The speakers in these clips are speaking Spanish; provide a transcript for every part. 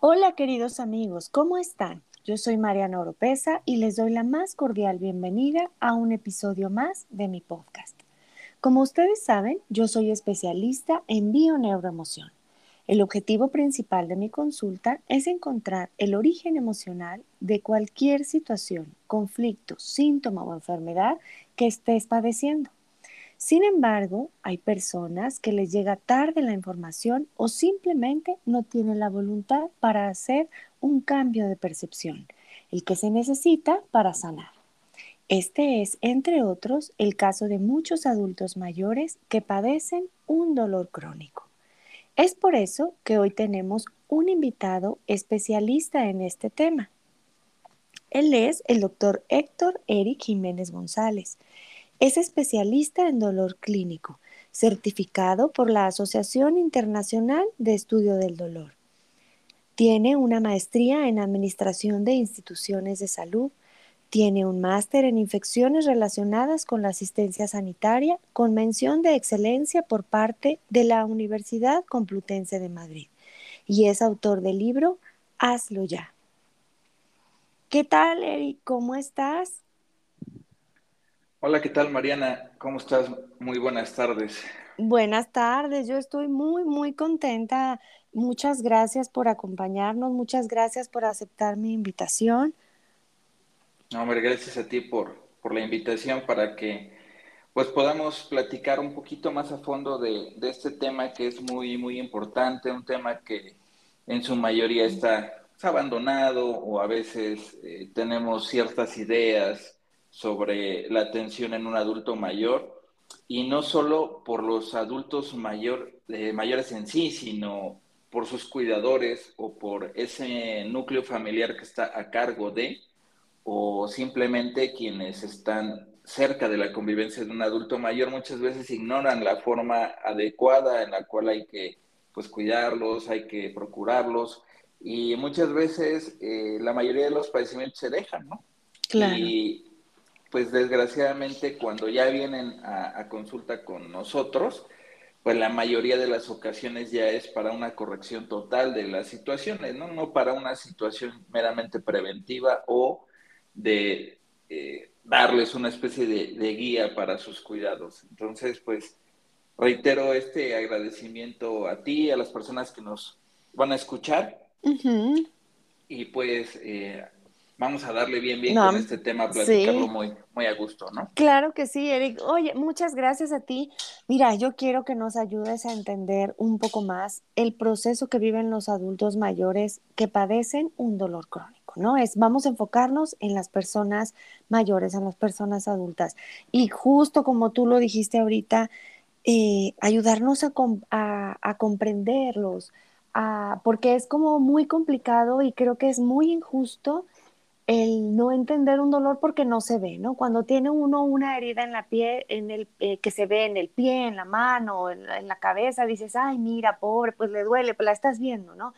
Hola queridos amigos, ¿cómo están? Yo soy Mariana Oropesa y les doy la más cordial bienvenida a un episodio más de mi podcast. Como ustedes saben, yo soy especialista en bioneuroemoción. El objetivo principal de mi consulta es encontrar el origen emocional de cualquier situación, conflicto, síntoma o enfermedad que estés padeciendo. Sin embargo, hay personas que les llega tarde la información o simplemente no tienen la voluntad para hacer un cambio de percepción, el que se necesita para sanar. Este es, entre otros, el caso de muchos adultos mayores que padecen un dolor crónico. Es por eso que hoy tenemos un invitado especialista en este tema. Él es el doctor Héctor Eric Jiménez González. Es especialista en dolor clínico, certificado por la Asociación Internacional de Estudio del Dolor. Tiene una maestría en Administración de Instituciones de Salud. Tiene un máster en infecciones relacionadas con la asistencia sanitaria con mención de excelencia por parte de la Universidad Complutense de Madrid. Y es autor del libro Hazlo ya. ¿Qué tal, Eric? ¿Cómo estás? Hola, ¿qué tal Mariana? ¿Cómo estás? Muy buenas tardes. Buenas tardes, yo estoy muy, muy contenta. Muchas gracias por acompañarnos, muchas gracias por aceptar mi invitación. No, hombre, gracias a ti por, por la invitación para que pues podamos platicar un poquito más a fondo de, este tema que es muy, muy importante, un tema que en su mayoría está, abandonado o a veces eh, tenemos ciertas ideas sobre la atención en un adulto mayor y no solo por los adultos mayor, eh, mayores en sí, sino por sus cuidadores o por ese núcleo familiar que está a cargo de, o simplemente quienes están cerca de la convivencia de un adulto mayor muchas veces ignoran la forma adecuada en la cual hay que pues cuidarlos, hay que procurarlos y muchas veces eh, la mayoría de los padecimientos se dejan, ¿no? Claro pues desgraciadamente cuando ya vienen a, consulta con nosotros, pues la mayoría de las ocasiones ya es para una corrección total de las situaciones, ¿no? No para una situación meramente preventiva o de eh, darles una especie de, guía para sus cuidados. Entonces, pues reitero este agradecimiento a ti, a las personas que nos van a escuchar. Y pues eh, vamos a darle bien, bien con este tema, platicarlo muy, muy a gusto, ¿no? Claro que sí, Eric. Oye, muchas gracias a ti. Mira, yo quiero que nos ayudes a entender un poco más el proceso que viven los adultos mayores que padecen un dolor crónico, ¿no? Es, vamos a enfocarnos en las personas mayores, en las personas adultas. Y justo como tú lo dijiste ahorita, eh, ayudarnos a, a comprenderlos, a, porque es como muy complicado y creo que es muy injusto el no entender un dolor porque no se ve, ¿no? Cuando tiene uno una herida en la piel, en el, eh, que se ve en el pie, en la mano, en la, cabeza, dices, ay, mira, pobre, pues le duele, pues la estás viendo, ¿no?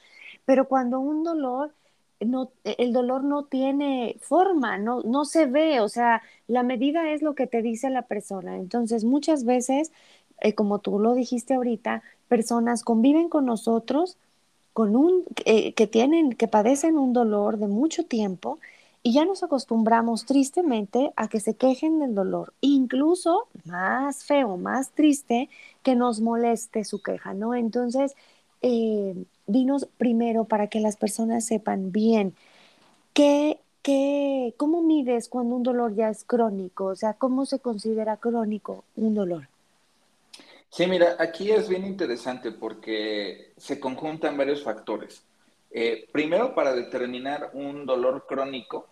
Pero cuando un dolor, no, el dolor no tiene forma, no, no se ve, o sea, la medida es lo que te dice la persona. Entonces, muchas veces, eh, como tú lo dijiste ahorita, personas conviven con nosotros con un, eh, que tienen, que padecen un dolor de mucho tiempo y ya nos acostumbramos tristemente a que se quejen del dolor, incluso más feo, más triste, que nos moleste su queja, ¿no? Entonces, eh, dinos primero para que las personas sepan bien qué, qué, cómo mides cuando un dolor ya es crónico, o sea, cómo se considera crónico un dolor. Sí, mira, aquí es bien interesante porque se conjuntan varios factores. Eh, primero, para determinar un dolor crónico,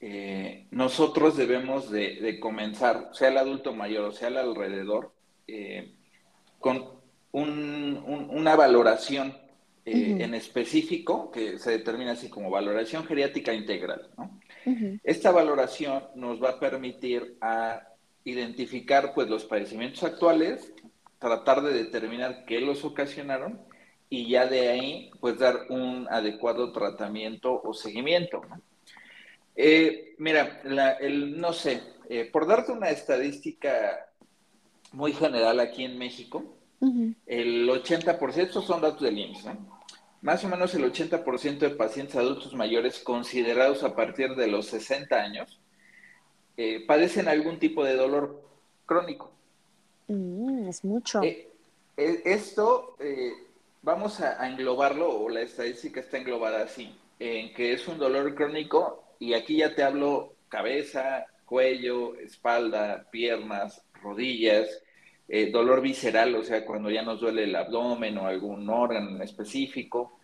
eh, nosotros debemos de, comenzar, sea el adulto mayor o sea el alrededor, eh, con una valoración en específico que se determina así como valoración geriátrica integral. Esta valoración nos va a permitir a identificar pues, los padecimientos actuales, tratar de determinar qué los ocasionaron y ya de ahí, pues dar un adecuado tratamiento o seguimiento. Eh, mira, el, no sé, eh, por darte una estadística muy general aquí en México, el 80%, estos son datos del IMSS, más o menos el 80% de pacientes adultos mayores considerados a partir de los 60 años eh, padecen algún tipo de dolor crónico. Mm, es mucho. Eh, eh, esto vamos a, englobarlo, o la estadística está englobada así, en que es un dolor crónico, y aquí ya te hablo cabeza, cuello, espalda, piernas, rodillas, eh, dolor visceral, o sea, cuando ya nos duele el abdomen o algún órgano específico,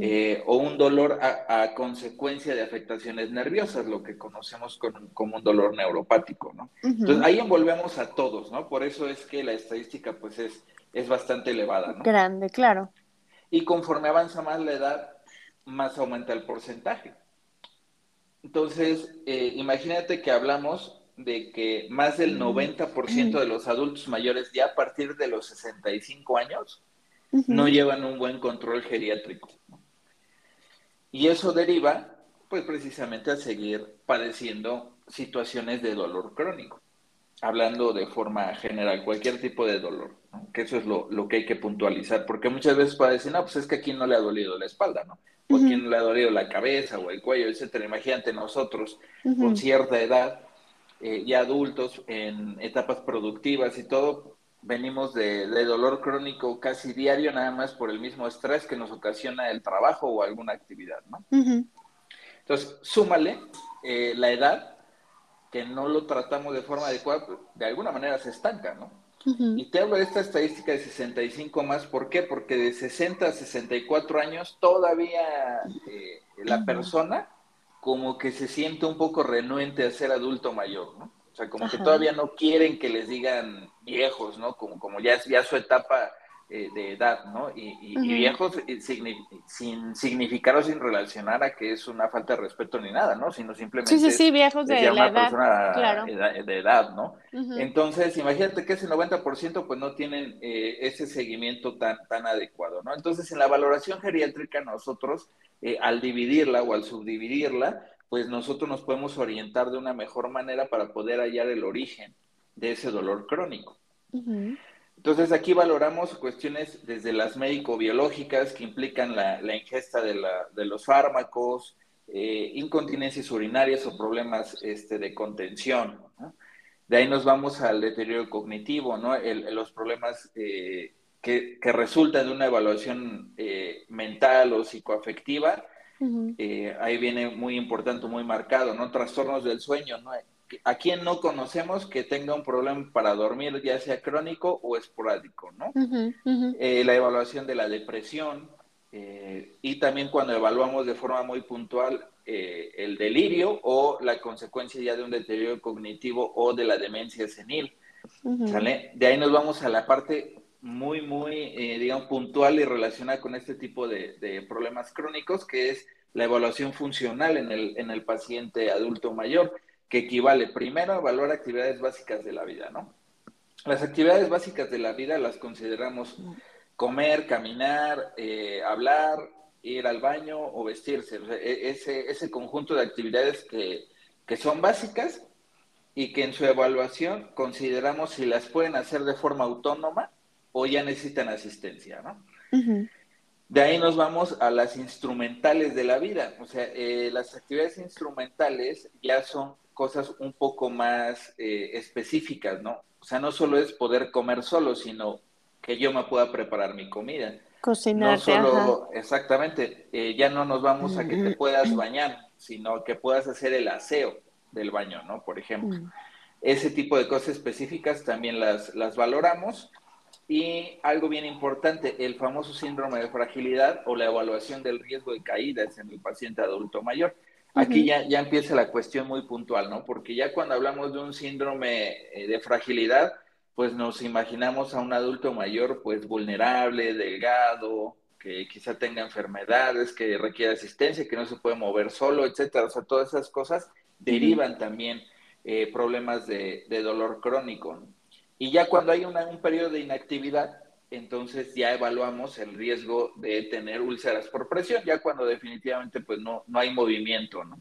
eh, o un dolor a, consecuencia de afectaciones nerviosas, lo que conocemos como un dolor neuropático, ¿no? Entonces, ahí envolvemos a todos, ¿no? Por eso es que la estadística, pues, es, es bastante elevada, ¿no? Grande, claro. Y conforme avanza más la edad, más aumenta el porcentaje. Entonces, eh, imagínate que hablamos de que más del 90% de los adultos mayores ya a partir de los 65 años no llevan un buen control geriátrico. Y eso deriva, pues precisamente a seguir padeciendo situaciones de dolor crónico, hablando de forma general, cualquier tipo de dolor que eso es lo, que hay que puntualizar, porque muchas veces puede decir, no, pues es que a quien no le ha dolido la espalda, ¿no? O a quien no le ha dolido la cabeza o el cuello, etcétera. Imagínate nosotros con cierta edad, eh, ya adultos, en etapas productivas y todo, venimos de, dolor crónico casi diario, nada más por el mismo estrés que nos ocasiona el trabajo o alguna actividad, ¿no? Entonces, súmale eh, la edad, que no lo tratamos de forma adecuada, pues, de alguna manera se estanca, ¿no? Y te hablo de esta estadística de 65 más, ¿por qué? Porque de 60 a 64 años todavía eh, la persona como que se siente un poco renuente a ser adulto mayor, ¿no? O sea, como que todavía no quieren que les digan viejos, ¿no? Como, como ya es ya su etapa eh, de edad, ¿no? Y, viejos eh, sin significar o sin relacionar a que es una falta de respeto ni nada, ¿no? Sino simplemente sí, sí, sí, viejos de la edad, claro. de edad, ¿no? Entonces, imagínate que ese 90% pues no tienen eh, ese seguimiento tan, tan adecuado, ¿no? Entonces, en la valoración geriátrica nosotros, al dividirla o al subdividirla, pues nosotros nos podemos orientar de una mejor manera para poder hallar el origen de ese dolor crónico. Entonces aquí valoramos cuestiones desde las médico-biológicas que implican la, ingesta de, los fármacos, eh, incontinencias urinarias o problemas este, de contención. De ahí nos vamos al deterioro cognitivo, ¿no? los problemas eh, que, resultan de una evaluación eh, mental o psicoafectiva. ahí viene muy importante, muy marcado, ¿no? Trastornos del sueño, ¿no? A quien no conocemos que tenga un problema para dormir, ya sea crónico o esporádico, ¿no? Eh, la evaluación de la depresión eh, y también cuando evaluamos de forma muy puntual eh, el delirio o la consecuencia ya de un deterioro cognitivo o de la demencia senil, ¿sale? De ahí nos vamos a la parte muy, muy, digamos, puntual y relacionada con este tipo de, de, problemas crónicos, que es la evaluación funcional en el, en el paciente adulto mayor que equivale primero a evaluar actividades básicas de la vida, ¿no? Las actividades básicas de la vida las consideramos comer, caminar, eh, hablar, ir al baño o vestirse. E, ese, ese conjunto de actividades que, son básicas y que en su evaluación consideramos si las pueden hacer de forma autónoma o ya necesitan asistencia, ¿no? De ahí nos vamos a las instrumentales de la vida. O sea, eh, las actividades instrumentales ya son cosas un poco más eh, específicas, ¿no? O sea, no solo es poder comer solo, sino que yo me pueda preparar mi comida. Cocinar. No solo, exactamente, eh, ya no nos vamos a que te puedas bañar, sino que puedas hacer el aseo del baño, ¿no? Por ejemplo. Mm. Ese tipo de cosas específicas también las, las valoramos. Y algo bien importante, el famoso síndrome de fragilidad o la evaluación del riesgo de caídas en el paciente adulto mayor. Aquí ya, ya empieza la cuestión muy puntual, ¿no? Porque ya cuando hablamos de un síndrome eh, de fragilidad, pues nos imaginamos a un adulto mayor, pues vulnerable, delgado, que quizá tenga enfermedades, que requiere asistencia, que no se puede mover solo, etcétera. O sea, todas esas cosas derivan también eh, problemas de, dolor crónico. Y ya cuando hay un periodo de inactividad, entonces ya evaluamos el riesgo de tener úlceras por presión, ya cuando definitivamente pues no, no hay movimiento, ¿no?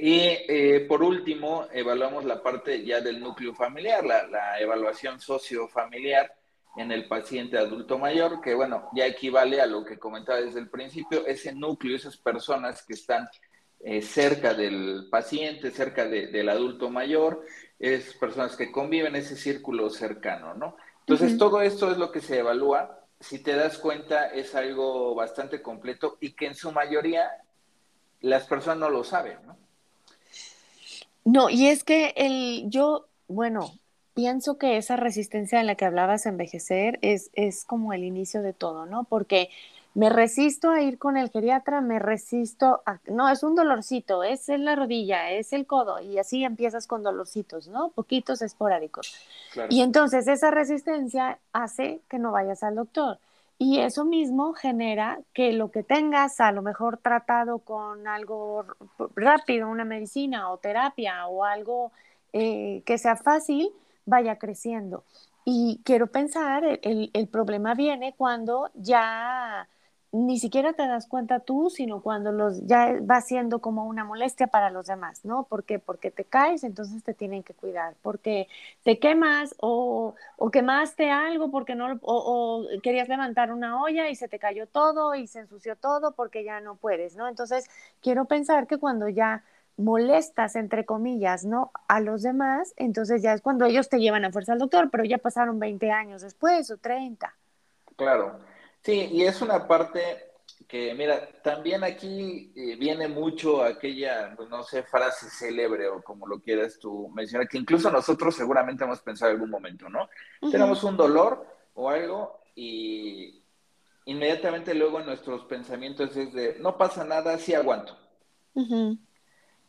Y eh, por último, evaluamos la parte ya del núcleo familiar, la, evaluación sociofamiliar, en el paciente adulto mayor, que bueno, ya equivale a lo que comentaba desde el principio, ese núcleo, esas personas que están eh, cerca del paciente, cerca del adulto mayor, es personas que conviven, ese círculo cercano, ¿no? Entonces, todo esto es lo que se evalúa. Si te das cuenta, es algo bastante completo y que en su mayoría las personas no lo saben, ¿no? No, y es que el, yo, bueno, pienso que esa resistencia en la que hablabas a envejecer es, es como el inicio de todo, ¿no? Porque me resisto a ir con el geriatra, me resisto a, no, es un dolorcito, es en la rodilla, es el codo, y así empiezas con dolorcitos, ¿no? Poquitos esporádicos. Y entonces esa resistencia hace que no vayas al doctor. Y eso mismo genera que lo que tengas a lo mejor tratado con algo rápido, una medicina o terapia o algo eh, que sea fácil, vaya creciendo. Y quiero pensar, el, el problema viene cuando ya ni siquiera te das cuenta tú, sino cuando los ya va siendo como una molestia para los demás, ¿no? ¿Por qué? Porque te caes, entonces te tienen que cuidar, porque te quemas o, o quemaste algo porque no o, o, querías levantar una olla y se te cayó todo y se ensució todo porque ya no puedes, ¿no? Entonces, quiero pensar que cuando ya molestas, entre comillas, ¿no? A los demás, entonces ya es cuando ellos te llevan a fuerza al doctor, pero ya pasaron 20 años después o 30. Claro, sí, y es una parte que, mira, también aquí eh, viene mucho aquella, pues, no sé, frase célebre o como lo quieras tú mencionar, que incluso nosotros seguramente hemos pensado en algún momento, ¿no? Tenemos un dolor o algo y inmediatamente luego nuestros pensamientos es de, no pasa nada, sí aguanto.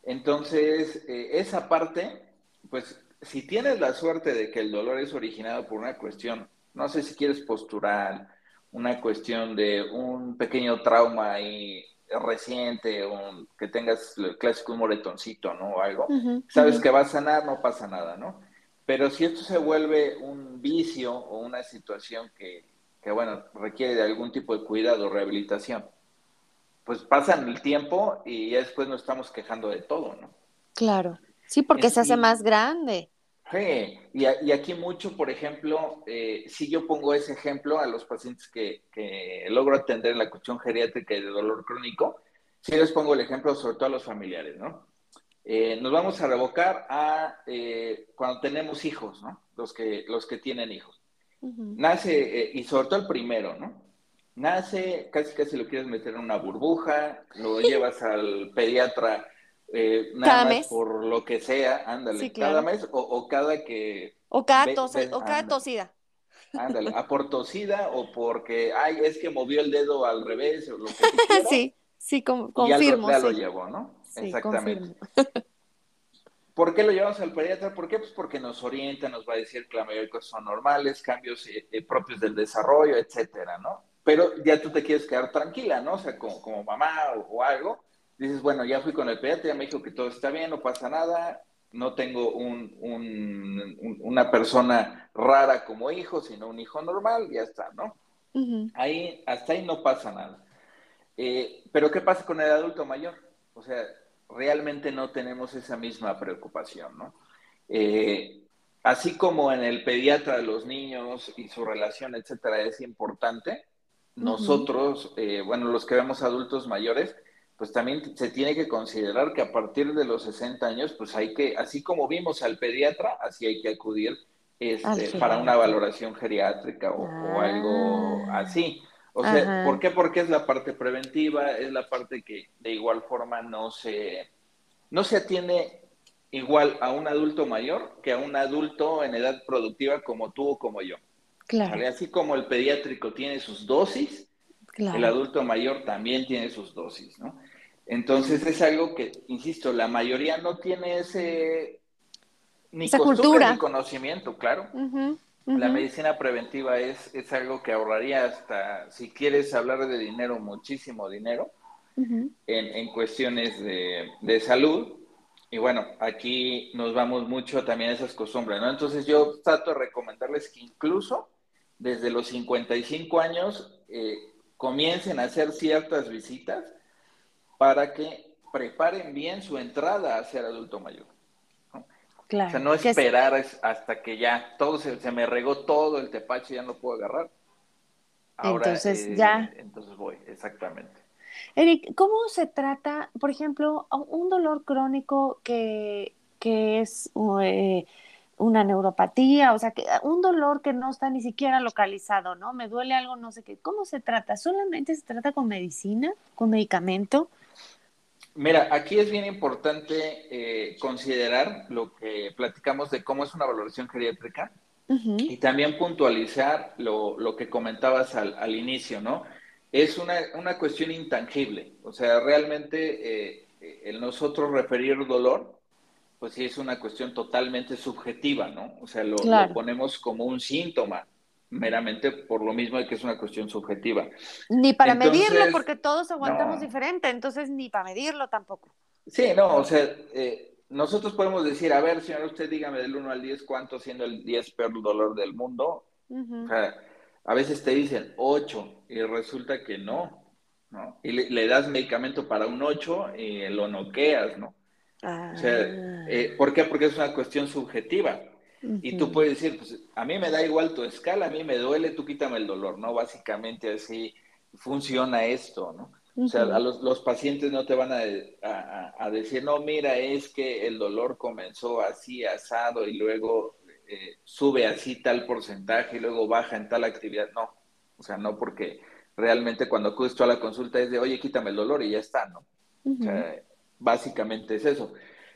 Entonces, eh, esa parte, pues si tienes la suerte de que el dolor es originado por una cuestión, no sé si quieres postural, una cuestión de un pequeño trauma ahí reciente, un, que tengas el clásico un moretoncito, ¿no? O algo, sabes que va a sanar, no pasa nada, ¿no? Pero si esto se vuelve un vicio o una situación que, que bueno, requiere de algún tipo de cuidado, rehabilitación, pues pasan el tiempo y ya después nos estamos quejando de todo, ¿no? Claro, sí, porque se hace más grande. Sí, y, y, aquí mucho, por ejemplo, eh, si yo pongo ese ejemplo a los pacientes que, que logro atender la cuestión geriátrica y de dolor crónico, sí les pongo el ejemplo sobre todo a los familiares, ¿no? Eh, nos vamos a revocar a eh, cuando tenemos hijos, ¿no? Los que, los que tienen hijos. Nace, y sobre todo el primero, ¿no? nace, casi casi lo quieres meter en una burbuja, lo llevas al pediatra eh, nada más por lo que sea, ándale, cada mes o, cada que... O cada, o cada tosida. Ándale, a por tosida o porque, ay, es que movió el dedo al revés o lo que Sí, sí, confirmo. Y ya, lo llevó, ¿no? Exactamente. ¿Por qué lo llevamos al pediatra? ¿Por qué? Pues porque nos orienta, nos va a decir que la mayoría de cosas son normales, cambios eh, eh, propios del desarrollo, etcétera, ¿no? pero ya tú te quieres quedar tranquila, ¿no? O sea, como, como mamá o, algo, dices, bueno, ya fui con el pediatra, ya me dijo que todo está bien, no pasa nada, no tengo un, un, una persona rara como hijo, sino un hijo normal, ya está, ¿no? Ahí, hasta ahí no pasa nada. Eh, pero ¿qué pasa con el adulto mayor? O sea, realmente no tenemos esa misma preocupación, ¿no? Eh, así como en el pediatra de los niños y su relación, etcétera, es importante, nosotros, eh, bueno, los que vemos adultos mayores, pues también se tiene que considerar que a partir de los 60 años, pues hay que, así como vimos al pediatra, así hay que acudir este, para una valoración geriátrica o, algo ah. así. O sea, ¿por qué? Porque es la parte preventiva, es la parte que de igual forma no se, no se atiende igual a un adulto mayor que a un adulto en edad productiva como tú o como yo. Así como el pediátrico tiene sus dosis, el adulto mayor también tiene sus dosis, ¿no? Entonces es algo que, insisto, la mayoría no tiene ese ni costumbre ni conocimiento, claro. La medicina preventiva es, es algo que ahorraría hasta, si quieres hablar de dinero, muchísimo dinero en, en, cuestiones de, de salud. Y bueno, aquí nos vamos mucho también a esas costumbres, ¿no? Entonces yo trato de recomendarles que incluso desde los 55 años eh, comiencen a hacer ciertas visitas para que preparen bien su entrada a ser adulto mayor. Claro. O sea, no esperar hasta que ya todo se, me regó todo el tepache y ya no puedo agarrar. entonces eh, ya. Entonces voy, exactamente. Eric, ¿cómo se trata, por ejemplo, un dolor crónico que, que es eh, una neuropatía, o sea, que un dolor que no está ni siquiera localizado, ¿no? Me duele algo, no sé qué. ¿Cómo se trata? ¿Solamente se trata con medicina, con medicamento? Mira, aquí es bien importante eh, considerar lo que platicamos de cómo es una valoración geriátrica y también puntualizar lo, lo que comentabas al, al, inicio, ¿no? Es una, una, cuestión intangible, o sea, realmente eh, el nosotros referir dolor, pues sí es una cuestión totalmente subjetiva, ¿no? O sea, lo, lo ponemos como un síntoma, meramente por lo mismo de que es una cuestión subjetiva. Ni para medirlo, porque todos aguantamos diferente, entonces ni para medirlo tampoco. Sí, no, o sea, eh, nosotros podemos decir, a ver, señor, usted dígame del 1 al 10 cuánto siendo el 10 peor dolor del mundo. O sea, a veces te dicen 8 y resulta que no, ¿no? Y le, das medicamento para un 8 y lo noqueas, ¿no? O sea, ah. eh, ¿por qué? Porque es una cuestión subjetiva. Y tú puedes decir, pues a mí me da igual tu escala, a mí me duele, tú quítame el dolor, ¿no? Básicamente así funciona esto, ¿no? O sea, a los, los, pacientes no te van a, a, decir, no, mira, es que el dolor comenzó así, asado, y luego eh, sube así tal porcentaje, y luego baja en tal actividad. No, o sea, no porque realmente cuando acudes tú a la consulta es de, oye, quítame el dolor y ya está, ¿no? O sea, básicamente es eso.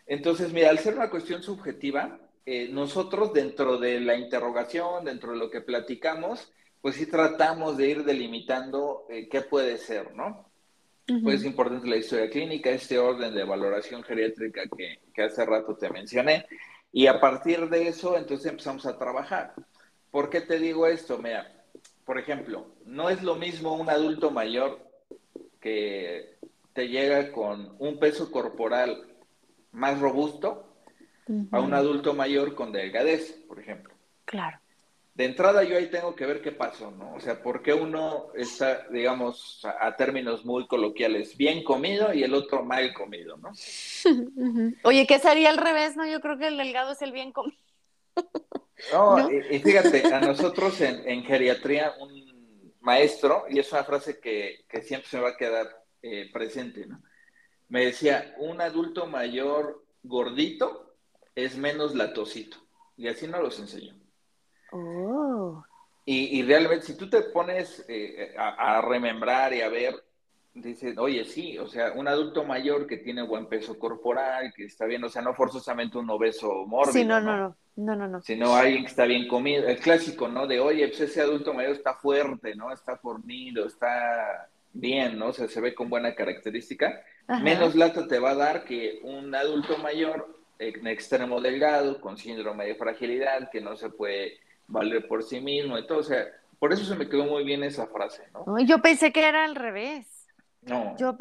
Entonces, mira, al ser una cuestión subjetiva, eh, nosotros dentro de la interrogación, dentro de lo que platicamos, pues sí tratamos de ir delimitando eh, qué puede ser, ¿no? Pues es importante la historia clínica, este orden de valoración geriátrica que, que hace rato te mencioné, y a partir de eso, entonces empezamos a trabajar. ¿Por qué te digo esto? Mira, por ejemplo, no es lo mismo un adulto mayor que te llega con un peso corporal más robusto a un adulto mayor con delgadez, por ejemplo. Claro. De entrada yo ahí tengo que ver qué pasó, ¿no? O sea, ¿por qué uno está, digamos, a, términos muy coloquiales, bien comido y el otro mal comido, ¿no? Oye, ¿qué sería al revés, no? Yo creo que el delgado es el bien comido. no, Y, fíjate, a nosotros en, geriatría, un maestro, y es una frase que, siempre se va a quedar eh, presente, ¿no? Me decía, un adulto mayor gordito es menos latosito. Y así nos los enseñó. Oh. Y, realmente, si tú te pones eh, a, remembrar y a ver, dices, oye, sí, o sea, un adulto mayor que tiene buen peso corporal, que está bien, o sea, no forzosamente un obeso mórbido. Sí, no, no, no, no, no, no. Sino alguien que está bien comido. El clásico, ¿no? De, oye, pues ese adulto mayor está fuerte, ¿no? Está fornido, está bien, ¿no? O sea, se ve con buena característica. Menos lata te va a dar que un adulto mayor extremo delgado, con síndrome de fragilidad, que no se puede valer por sí mismo y todo. O sea, por eso se me quedó muy bien esa frase, ¿no? Yo pensé que era al revés. No, yo,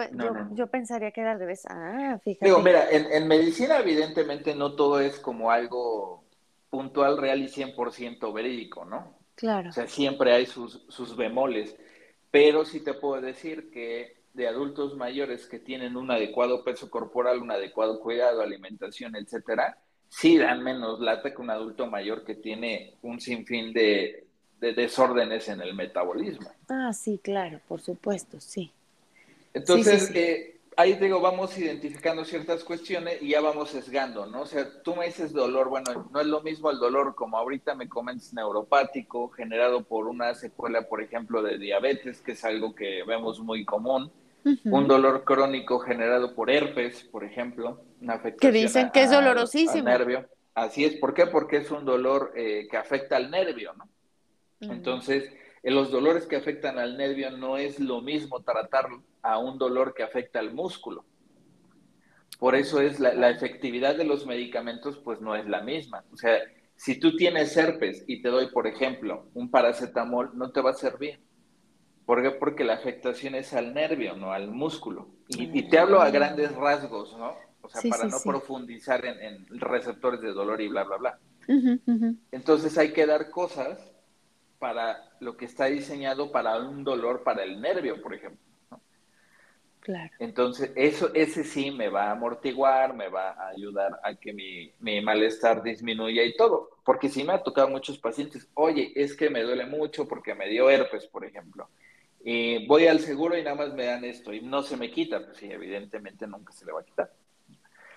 yo, pensaría que era al revés. Ah, fíjate. Digo, mira, en, medicina evidentemente no todo es como algo puntual, real y 100% verídico, ¿no? Claro. O sea, siempre hay sus, sus bemoles. Pero sí te puedo decir que de adultos mayores que tienen un adecuado peso corporal, un adecuado cuidado, alimentación, etcétera, sí dan menos lata que un adulto mayor que tiene un sinfín de, desórdenes en el metabolismo. Ah, sí, claro, por supuesto, sí. Entonces, eh, ahí digo, vamos identificando ciertas cuestiones y ya vamos sesgando, ¿no? O sea, tú me dices dolor, bueno, no es lo mismo el dolor como ahorita me comentas neuropático, generado por una secuela, por ejemplo, de diabetes, que es algo que vemos muy común un dolor crónico generado por herpes, por ejemplo, una afectación. Que dicen que es dolorosísimo. Al nervio. Así es, ¿por qué? Porque es un dolor eh, que afecta al nervio, ¿no? Entonces, en los dolores que afectan al nervio no es lo mismo tratar a un dolor que afecta al músculo. Por eso es la, la, efectividad de los medicamentos, pues no es la misma. O sea, si tú tienes herpes y te doy, por ejemplo, un paracetamol, no te va a servir. ¿Por qué? Porque la afectación es al nervio, no al músculo. Y, te hablo a grandes rasgos, ¿no? O sea, para no profundizar en, receptores de dolor y bla, bla, bla. Entonces hay que dar cosas para lo que está diseñado para un dolor para el nervio, por ejemplo. Claro. Entonces, eso, ese sí me va a amortiguar, me va a ayudar a que mi, mi, malestar disminuya y todo. Porque sí me ha tocado muchos pacientes, oye, es que me duele mucho porque me dio herpes, por ejemplo. Y voy al seguro y nada más me dan esto y no se me quita. Pues sí, evidentemente nunca se le va a quitar.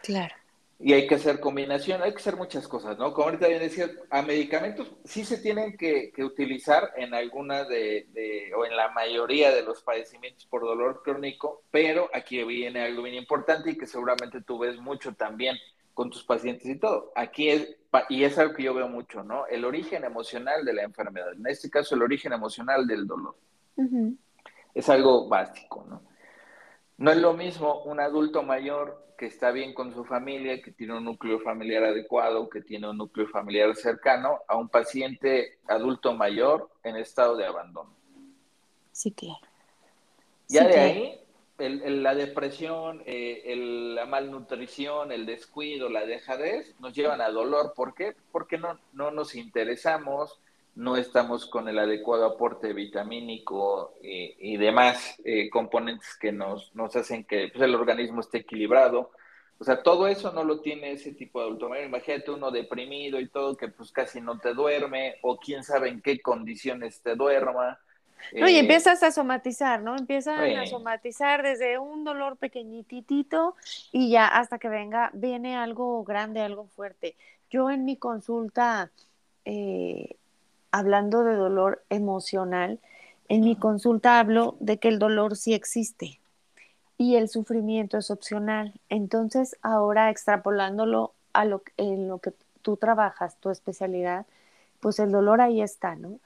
Claro y hay que hacer combinación, hay que hacer muchas cosas, ¿no? Como ahorita bien decía, a medicamentos sí se tienen que, utilizar en alguna de, de, o en la mayoría de los padecimientos por dolor crónico, pero aquí viene algo bien importante y que seguramente tú ves mucho también con tus pacientes y todo. Aquí es, y es algo que yo veo mucho, ¿no? El origen emocional de la enfermedad, en este caso el origen emocional del dolor. Es algo básico, ¿no? No es lo mismo un adulto mayor que está bien con su familia, que tiene un núcleo familiar adecuado, que tiene un núcleo familiar cercano, a un paciente adulto mayor en estado de abandono. Sí, claro. Ya de ahí, la depresión, eh, la malnutrición, el descuido, la dejadez, nos llevan a dolor. ¿Por qué? Porque no, no nos interesamos, no estamos con el adecuado aporte vitamínico y, demás eh, componentes que nos, nos hacen que pues, el organismo esté equilibrado. O sea, todo eso no lo tiene ese tipo de adulto mayor. Imagínate uno deprimido y todo que pues casi no te duerme o quién sabe en qué condiciones te duerma. No, y eh, empiezas a somatizar, ¿no? Empiezan a somatizar desde un dolor pequeñitito y ya hasta que venga, viene algo grande, algo fuerte. Yo en mi consulta eh, hablando de dolor emocional, en mi consulta hablo de que el dolor sí existe y el sufrimiento es opcional. Entonces, ahora extrapolándolo a lo, en lo que tú trabajas, tu especialidad, pues el dolor ahí está, ¿no?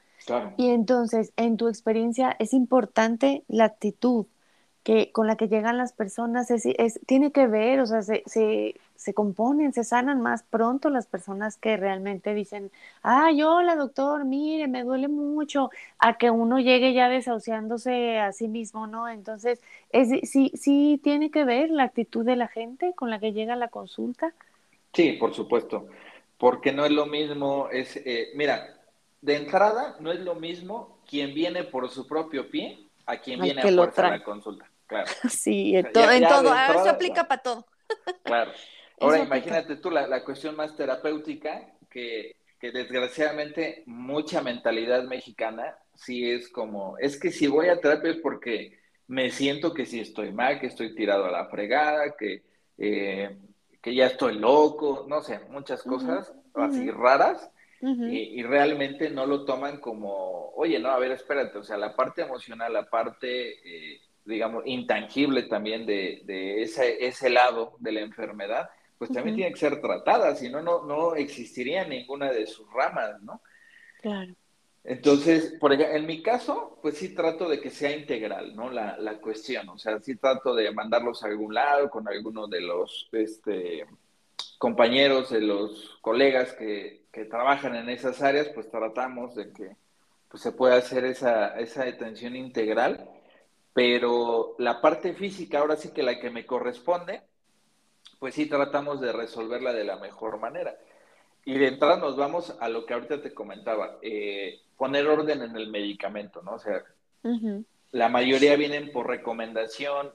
Y entonces, en tu experiencia, es importante la actitud que, con la que llegan las personas, es, tiene que ver, o sea, se, se componen, se sanan más pronto las personas que realmente dicen, ay, hola doctor, mire, me duele mucho, a que uno llegue ya desahuciándose a sí mismo, ¿no? Entonces, es, sí, sí tiene que ver la actitud de la gente con la que llega a la consulta. Sí, por supuesto, porque no es lo mismo, es, eh, mira, de entrada no es lo mismo quien viene por su propio pie a quien viene a fuerza a la consulta. Claro. Sí, en, todo, eso aplica para todo. Claro. Ahora imagínate tú la, cuestión más terapéutica, que, desgraciadamente mucha mentalidad mexicana sí es como, es que si voy a terapia es porque me siento que sí estoy mal, que estoy tirado a la fregada, que, eh, que ya estoy loco, no sé, muchas cosas así raras. y, realmente no lo toman como, oye, no, a ver, espérate, o sea, la parte emocional, la parte, eh, digamos, intangible también de, de ese, ese lado de la enfermedad, pues también tiene que ser tratada, si no, no existiría ninguna de sus ramas, ¿no? Claro. Entonces, por ejemplo, en mi caso, pues sí trato de que sea integral, ¿no? La, la, cuestión, o sea, sí trato de mandarlos a algún lado con alguno de los este, compañeros, de los colegas que, que, trabajan en esas áreas, pues tratamos de que pues, se pueda hacer esa, esa detención integral, pero la parte física, ahora sí que la que me corresponde, pues sí tratamos de resolverla de la mejor manera. Y de entrada nos vamos a lo que ahorita te comentaba, eh, poner orden en el medicamento, ¿no? O sea, la mayoría vienen por recomendación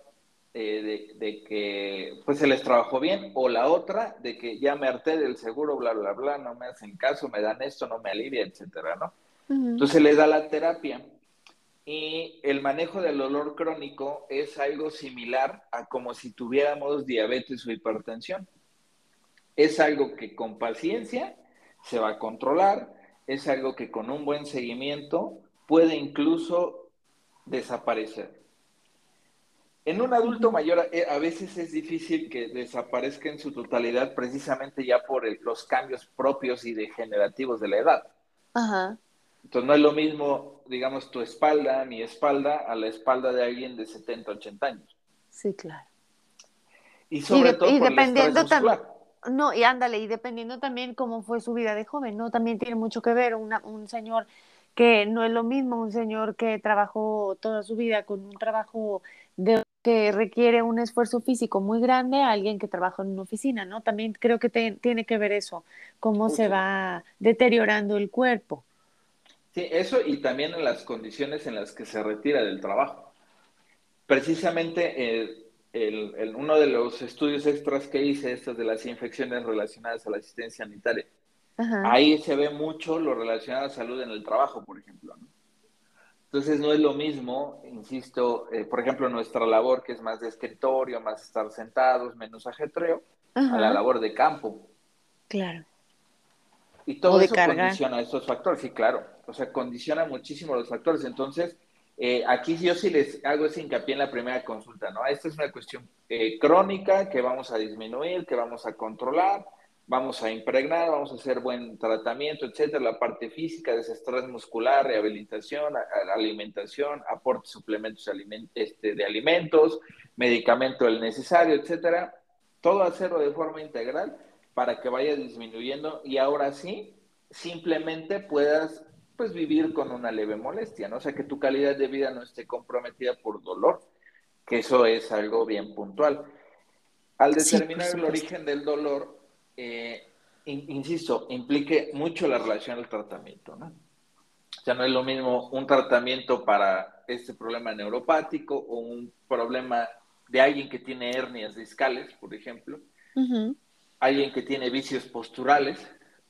eh, de, que pues se les trabajó bien, o la otra, de que ya me harté del seguro, bla, bla, bla, no me hacen caso, me dan esto, no me alivia, etcétera, ¿no? Entonces le da la terapia y el manejo del dolor crónico es algo similar a como si tuviéramos diabetes o hipertensión. Es algo que con paciencia se va a controlar, es algo que con un buen seguimiento puede incluso desaparecer. En un adulto mayor eh, a veces es difícil que desaparezca en su totalidad precisamente ya por los cambios propios y degenerativos de la edad. Ajá. Entonces no es lo mismo, digamos, tu espalda, mi espalda, a la espalda de alguien de 70, 80 años. Sí, claro. Y sobre todo por dependiendo también, no, y ándale, y dependiendo también cómo fue su vida de joven, ¿no? También tiene mucho que ver un señor que no es lo mismo un señor que trabajó toda su vida con un trabajo de, que requiere un esfuerzo físico muy grande a alguien que trabaja en una oficina, ¿no? También creo que tiene que ver eso, cómo se va deteriorando el cuerpo. Sí, eso y también en las condiciones en las que se retira del trabajo. precisamente el, uno de los estudios extras que hice, estos de las infecciones relacionadas a la asistencia sanitaria, ahí se ve mucho lo relacionado a salud en el trabajo, por ejemplo. Entonces no es lo mismo, insisto, eh, por ejemplo, nuestra labor que es más de escritorio, más estar sentados, menos ajetreo, a la labor de campo. Claro. Y todo eso condiciona estos factores, sí, claro. O sea, condiciona muchísimo los factores. Entonces, eh, aquí yo sí les hago ese hincapié en la primera consulta, ¿no? Esta es una cuestión eh, crónica que vamos a disminuir, que vamos a controlar, vamos a impregnar, vamos a hacer buen tratamiento, etcétera, la parte física, desestrés muscular, rehabilitación, alimentación, aporte suplementos este, de alimentos, medicamento el necesario, etcétera. Todo hacerlo de forma integral para que vaya disminuyendo y ahora sí, simplemente puedas pues vivir con una leve molestia, ¿no? O sea, que tu calidad de vida no esté comprometida por dolor, que eso es algo bien puntual. Al determinar el origen del dolor, eh, insisto, implique mucho la relación al tratamiento, ¿no? O sea, no es lo mismo un tratamiento para este problema neuropático o un problema de alguien que tiene hernias discales, por ejemplo, alguien que tiene vicios posturales,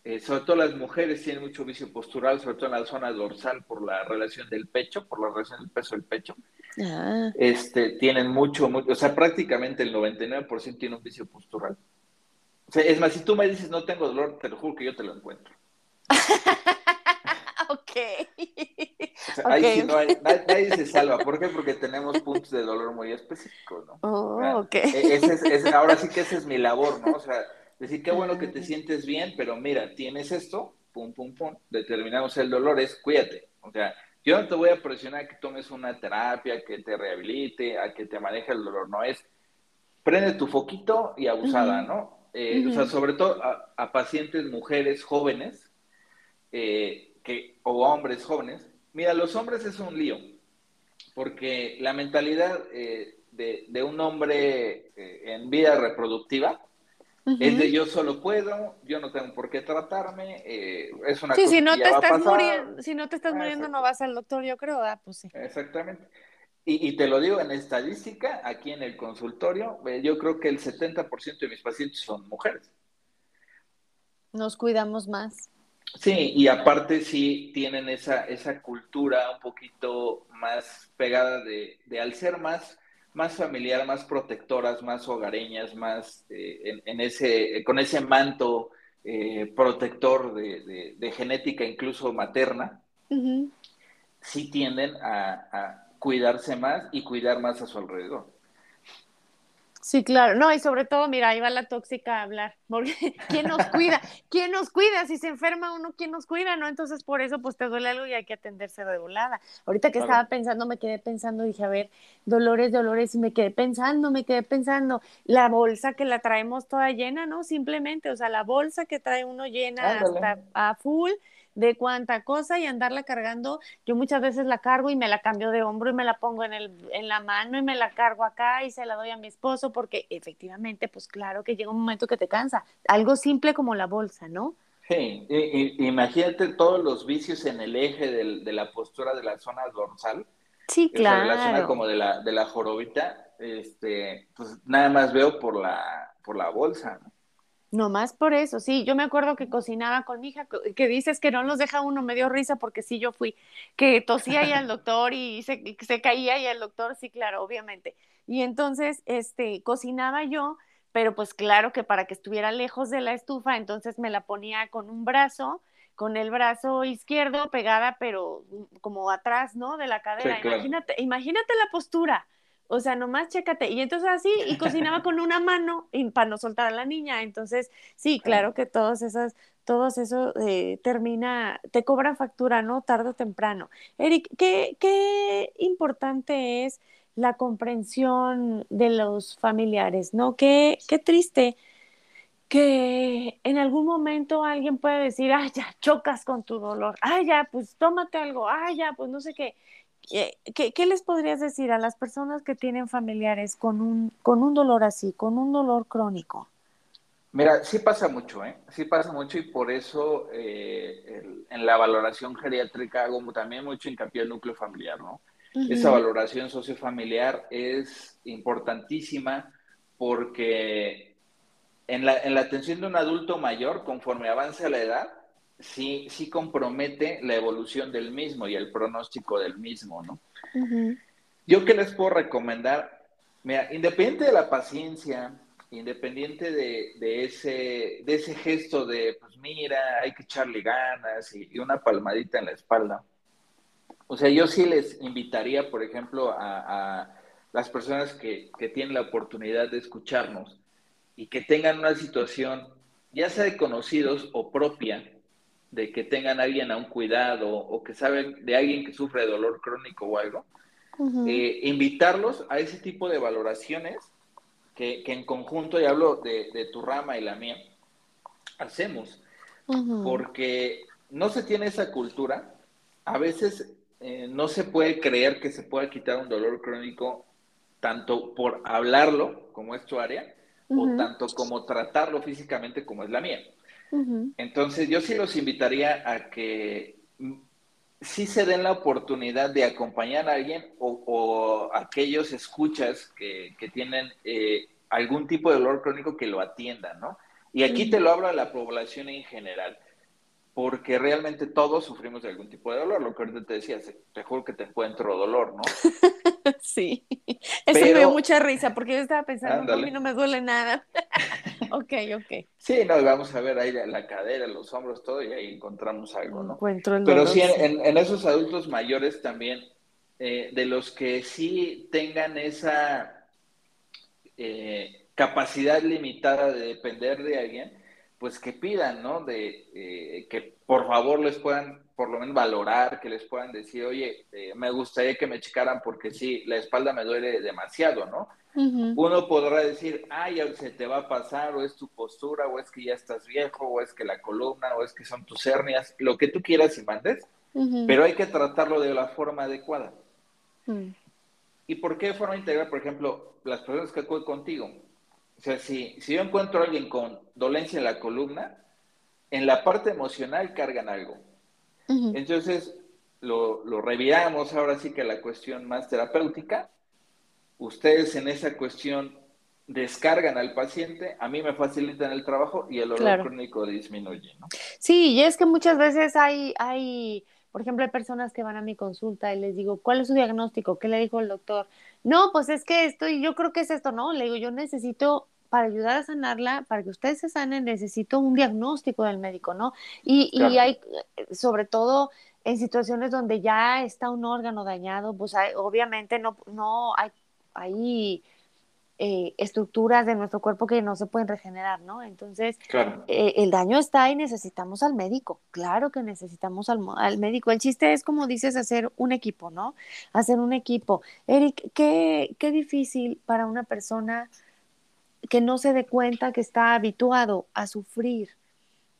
eh, sobre todo las mujeres tienen mucho vicio postural, sobre todo en la zona dorsal por la relación del pecho, por la relación del peso del pecho. Ah. Este, tienen mucho, mucho, o sea, prácticamente el 99% tiene un vicio postural. O sea, es más, si tú me dices no tengo dolor, te lo juro que yo te lo encuentro. ok. Ahí sí no hay, nadie, se salva. ¿Por qué? Porque tenemos puntos de dolor muy específicos, ¿no? Oh, ok. E, ahora sí que esa es mi labor, ¿no? O sea, Decir, qué bueno que te sientes bien, pero mira, tienes esto, pum, pum, pum, determinamos el dolor, es cuídate. O sea, yo no te voy a presionar a que tomes una terapia, que te rehabilite, a que te maneje el dolor, no es prende tu foquito y abusada, ¿no? Eh, o sea, sobre todo a, pacientes mujeres jóvenes eh, que, o hombres jóvenes. Mira, los hombres es un lío, porque la mentalidad eh, de, de, un hombre en vida reproductiva es de yo solo puedo, yo no tengo por qué tratarme, eh, es una sí, si no te estás muriendo, si no te estás muriendo no vas al doctor, yo creo, ah, pues sí. Exactamente. Y, y, te lo digo en estadística, aquí en el consultorio, eh, yo creo que el 70% de mis pacientes son mujeres. Nos cuidamos más. Sí, y aparte sí tienen esa, esa cultura un poquito más pegada de, de al ser más más familiar, más protectoras, más hogareñas, más eh, en, ese, con ese manto eh, protector de, genética incluso materna, sí tienden a, cuidarse más y cuidar más a su alrededor. Sí, claro. No, y sobre todo, mira, ahí va la tóxica a hablar, porque ¿quién nos cuida? ¿Quién nos cuida? Si se enferma uno, ¿quién nos cuida? ¿No? Entonces, por eso, pues te duele algo y hay que atenderse de volada. Ahorita que estaba pensando, me quedé pensando, dije, a ver, dolores, dolores, y me quedé pensando, me quedé pensando, la bolsa que la traemos toda llena, ¿no? Simplemente, o sea, la bolsa que trae uno llena hasta a full, de cuánta cosa y andarla cargando. Yo muchas veces la cargo y me la cambio de hombro y me la pongo en, el, en la mano y me la cargo acá y se la doy a mi esposo porque efectivamente, pues claro que llega un momento que te cansa. Algo simple como la bolsa, ¿no? Sí, imagínate todos los vicios en el eje de la postura de la zona dorsal. Sí, claro. la zona como de la, de la jorobita, este, pues nada más veo por la, por la bolsa. ¿no? No más por eso, sí, yo me acuerdo que cocinaba con mi hija, que dices que no nos deja uno, me dio risa porque sí yo fui, que tosía y al doctor y se, se caía y al doctor, sí, claro, obviamente. Y entonces, este, cocinaba yo, pero pues claro que para que estuviera lejos de la estufa, entonces me la ponía con un brazo, con el brazo izquierdo pegada, pero mm, como atrás, ¿no? De la cadera. Imagínate, imagínate la postura. O sea, nomás chécate. Y entonces así, y cocinaba con una mano y para no soltar a la niña. Entonces, sí, claro que todos esas, todos eso eh, termina, te cobra factura, ¿no? Tarde o temprano. Eric, ¿qué, qué importante es la comprensión de los familiares, ¿no? Qué, qué triste que en algún momento alguien puede decir, ay, ya, chocas con tu dolor, ay, ya, pues tómate algo, ay, ya, pues no sé qué. ¿Qué, les podrías decir a las personas que tienen familiares con un, con un dolor así, con un dolor crónico? Mira, sí pasa mucho, ¿eh? Sí pasa mucho y por eso eh, en la valoración geriátrica hago también mucho hincapié en el núcleo familiar, ¿no? esa valoración sociofamiliar es importantísima porque en la, en la atención de un adulto mayor, conforme avanza la edad, sí, sí compromete la evolución del mismo y el pronóstico del mismo, ¿no? Yo qué les puedo recomendar, mira, independiente de la paciencia, independiente de, ese, de ese gesto de, pues mira, hay que echarle ganas y, una palmadita en la espalda. O sea, yo sí les invitaría, por ejemplo, a, las personas que, que, tienen la oportunidad de escucharnos y que tengan una situación, ya sea de conocidos o propia, de que tengan a alguien a un cuidado o que saben de alguien que sufre de dolor crónico o algo, eh, invitarlos a ese tipo de valoraciones que, en conjunto, y hablo de, tu rama y la mía, hacemos. Porque no se tiene esa cultura, a veces eh, no se puede creer que se pueda quitar un dolor crónico tanto por hablarlo, como es tu área, o tanto como tratarlo físicamente, como es la mía. Entonces, yo sí los invitaría a que sí se den la oportunidad de acompañar a alguien o, aquellos escuchas que, tienen eh, algún tipo de dolor crónico que lo atiendan, ¿no? Y aquí te lo hablo a la población en general, porque realmente todos sufrimos de algún tipo de dolor, lo que ahorita te decía, te juro que te encuentro dolor, ¿no? sí, eso me dio mucha risa, porque yo estaba pensando, a mí no me duele nada. ok, ok. Sí, no, vamos a ver ahí la cadera, los hombros, todo, y ahí encontramos algo, ¿no? Encuentro el Pero sí, en, esos adultos mayores también, eh, de los que sí tengan esa eh, capacidad limitada de depender de alguien, pues que pidan, ¿no? De eh, que por favor les puedan por lo menos valorar, que les puedan decir, oye, me gustaría que me checaran porque sí, la espalda me duele demasiado, ¿no? Uno podrá decir, ay, se te va a pasar, o es tu postura, o es que ya estás viejo, o es que la columna, o es que son tus hernias, lo que tú quieras y mandes, pero hay que tratarlo de la forma adecuada. Mm. ¿Y por qué forma integral? Por ejemplo, las personas que acuden contigo. O sea, si, si yo encuentro a alguien con dolencia en la columna, en la parte emocional cargan algo. Entonces, lo, lo reviramos ahora sí que la cuestión más terapéutica ustedes en esa cuestión descargan al paciente, a mí me facilitan el trabajo y el dolor crónico disminuye. ¿no? Sí, y es que muchas veces hay, hay, por ejemplo, hay personas que van a mi consulta y les digo, ¿cuál es su diagnóstico? ¿Qué le dijo el doctor? No, pues es que estoy, yo creo que es esto, ¿no? Le digo, yo necesito para ayudar a sanarla, para que ustedes se sanen, necesito un diagnóstico del médico, ¿no? Y, y hay, sobre todo en situaciones donde ya está un órgano dañado, pues obviamente no, no hay hay eh, estructuras de nuestro cuerpo que no se pueden regenerar, ¿no? Entonces, eh, el daño está y necesitamos al médico, claro que necesitamos al, al, médico. El chiste es, como dices, hacer un equipo, ¿no? Hacer un equipo. Eric, qué, qué difícil para una persona que no se dé cuenta que está habituado a sufrir,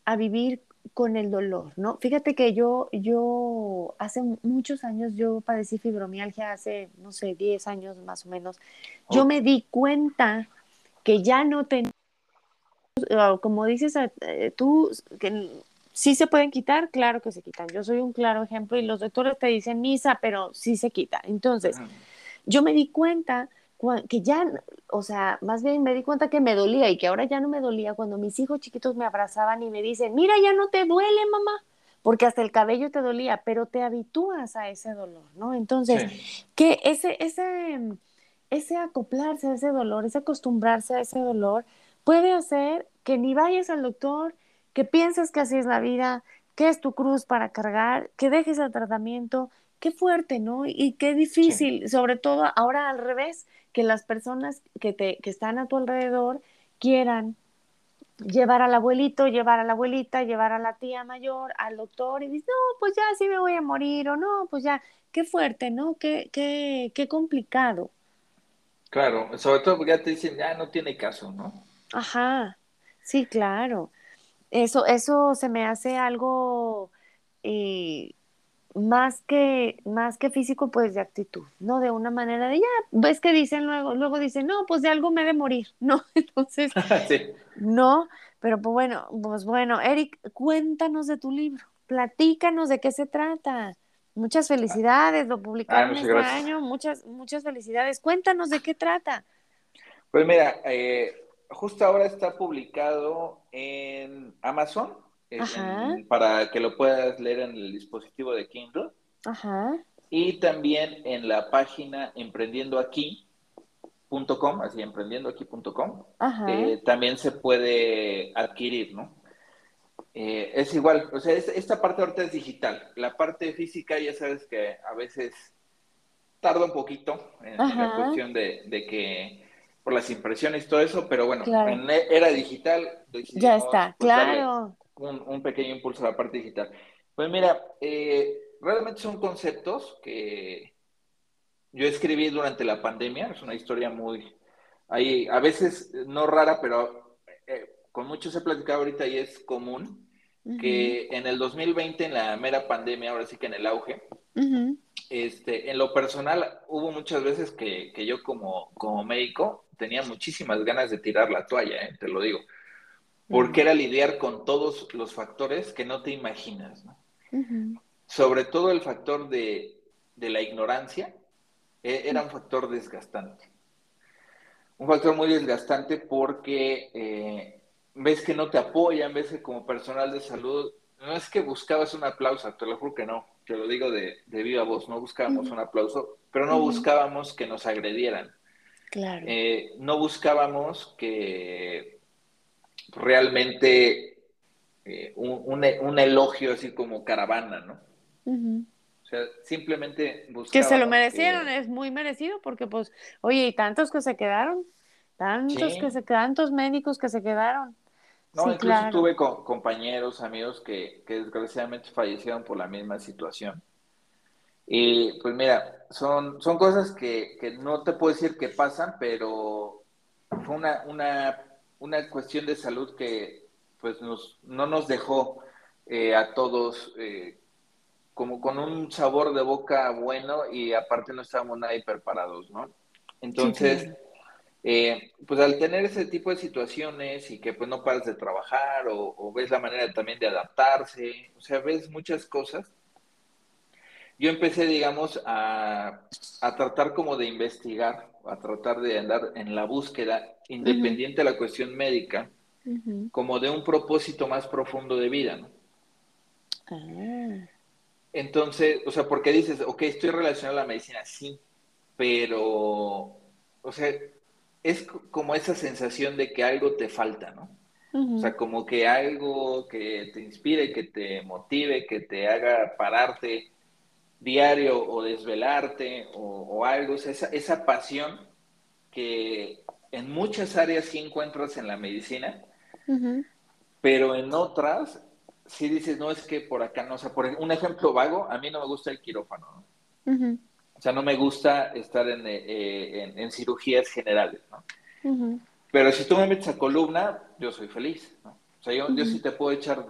a vivir con el dolor, ¿no? Fíjate que yo, yo hace muchos años, yo padecí fibromialgia hace, no sé, 10 años más o menos. Yo me di cuenta que ya no tenía, como dices eh, tú, que sí se pueden quitar, claro que se quitan. Yo soy un claro ejemplo y los doctores te dicen misa, pero sí se quita. Entonces, yo me di cuenta que ya, o sea, más bien me di cuenta que me dolía y que ahora ya no me dolía cuando mis hijos chiquitos me abrazaban y me dicen, mira, ya no te duele, mamá, porque hasta el cabello te dolía, pero te habitúas a ese dolor, ¿no? Entonces, que ese, ese, ese acoplarse a ese dolor, ese acostumbrarse a ese dolor, puede hacer que ni vayas al doctor, que pienses que así es la vida, que es tu cruz para cargar, que dejes el tratamiento, qué fuerte, ¿no? Y qué difícil, sobre todo ahora al revés, que las personas que, te, que están a tu alrededor quieran llevar al abuelito, llevar a la abuelita, llevar a la tía mayor, al doctor y dices, no, pues ya sí me voy a morir o no, pues ya, qué fuerte, ¿no? Qué, qué, qué complicado. Claro, sobre todo porque ya te dicen, ya no tiene caso, ¿no? Ajá, sí, claro. Eso, eso se me hace algo eh, más que, más que físico, pues de actitud, ¿no? De una manera de, ya, ves que dicen luego, luego dicen, no, pues de algo me he de morir, ¿no? Entonces, no, pero pues bueno, pues bueno, Eric, cuéntanos de tu libro, platícanos de qué se trata. Muchas felicidades, lo publicaron este año, muchas, muchas felicidades. Cuéntanos de qué trata. Pues mira, eh, justo ahora está publicado en Amazon para que lo puedas leer en el dispositivo de Kindle. Ajá. Y también en la página emprendiendoaquí.com, así emprendiendoaquí.com, eh, también se puede adquirir, ¿no? Eh, es igual, o sea, esta parte ahorita es digital. La parte física ya sabes que a veces tarda un poquito en, la cuestión de, que por las impresiones y todo eso, pero bueno, en era digital. Ya está, pues, claro. Un, pequeño impulso a la parte digital. Pues mira, eh, realmente son conceptos que yo escribí durante la pandemia, es una historia muy, ahí, a veces no rara, pero eh, con muchos he platicado ahorita y es común, que en el 2020, en la mera pandemia, ahora sí que en el auge, este, en lo personal hubo muchas veces que, yo como, como médico tenía muchísimas ganas de tirar la toalla, ¿eh? te lo digo, porque era lidiar con todos los factores que no te imaginas, ¿no? Sobre todo el factor de, la ignorancia, e, era un factor desgastante. Un factor muy desgastante porque eh, ves que no te apoyan, ves que como personal de salud, no es que buscabas un aplauso, te lo juro que no, te lo digo de, viva voz, no buscábamos un aplauso, pero no buscábamos que nos agredieran. Claro. Eh, no buscábamos que realmente eh, un, elogio así como caravana, ¿no? O sea, simplemente buscábamos. Que se lo merecieron, es muy merecido, porque pues, oye, y tantos que se quedaron, tantos que se tantos médicos que se quedaron. No, incluso tuve compañeros, amigos que, desgraciadamente fallecieron por la misma situación. Y pues mira, son, son cosas que, no te puedo decir que pasan, pero fue una, una, una cuestión de salud que pues nos, no nos dejó eh, a todos eh, como con un sabor de boca bueno y aparte no estábamos nadie preparados, ¿no? Entonces, eh, pues al tener ese tipo de situaciones y que pues no paras de trabajar o, ves la manera también de adaptarse, o sea, ves muchas cosas, yo empecé, digamos, a, tratar como de investigar, a tratar de andar en la búsqueda, independiente de la cuestión médica, como de un propósito más profundo de vida, ¿no? Ah. Entonces, o sea, porque dices, ok, estoy relacionado a la medicina, sí, pero, o sea, es como esa sensación de que algo te falta, ¿no? O sea, como que algo que te inspire, que te motive, que te haga pararte diario o desvelarte o, algo, o sea, esa, esa, pasión que en muchas áreas sí encuentras en la medicina, pero en otras sí dices, no es que por acá no, o sea, por un ejemplo vago, a mí no me gusta el quirófano, ¿no? O sea, no me gusta estar en, eh, en, cirugías generales, ¿no? Pero si tú me metes a columna, yo soy feliz, ¿no? O sea, yo, yo sí te puedo echar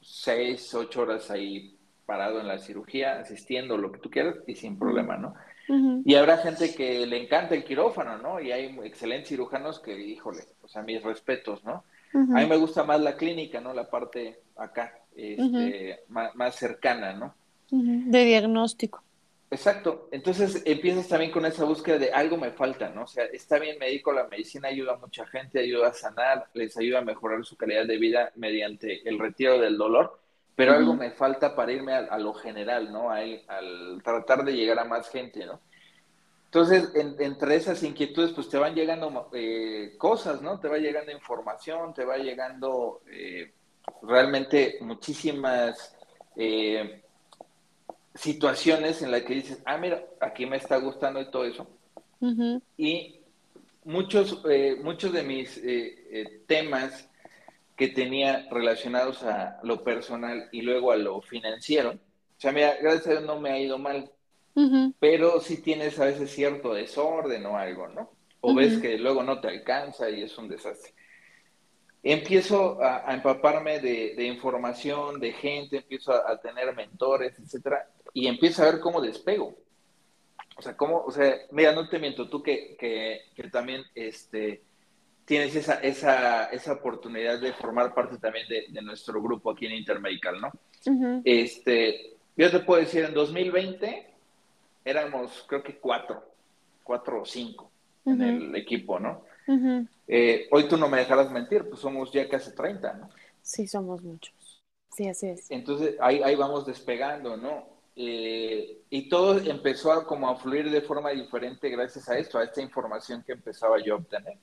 seis, ocho horas ahí parado en la cirugía, asistiendo, lo que tú quieras, y sin problema, ¿no? Y habrá gente que le encanta el quirófano, ¿no? Y hay excelentes cirujanos que, híjole, o sea, mis respetos, ¿no? A mí me gusta más la clínica, ¿no? La parte acá, este, más, más, cercana, ¿no? De diagnóstico. Exacto. Entonces empiezas también con esa búsqueda de algo me falta, ¿no? O sea, está bien médico, la medicina ayuda a mucha gente, ayuda a sanar, les ayuda a mejorar su calidad de vida mediante el retiro del dolor, pero algo me falta para irme a, lo general, ¿no? al tratar de llegar a más gente, ¿no? Entonces, entre esas inquietudes, pues te van llegando eh, cosas, ¿no? Te va llegando información, te va llegando eh, realmente muchísimas eh, situaciones en las que dices, ah, mira, aquí me está gustando y todo eso. Y muchos, muchos de mis temas que tenía relacionados a lo personal y luego a lo financiero, o sea, mira, gracias a Dios no me ha ido mal, pero sí tienes a veces cierto desorden o algo, ¿no? O ves que luego no te alcanza y es un desastre. Empiezo a, empaparme de, información, de gente, empiezo a, tener mentores, etcétera, y empiezo a ver cómo despego. O sea, cómo, o sea, mira, no te miento, tú que, que, que también este, tienes esa, esa, esa oportunidad de formar parte también de, nuestro grupo aquí en Intermedical, ¿no? Este, yo te puedo decir, en 2020 éramos creo que cuatro, cuatro o cinco en el equipo, ¿no? Eh, hoy tú no me dejarás mentir, pues somos ya casi 30, ¿no? Sí, somos muchos. Sí, así es. Entonces ahí, ahí vamos despegando, ¿no? Eh, y todo empezó a como a fluir de forma diferente gracias a esto, a esta información que empezaba yo a obtener.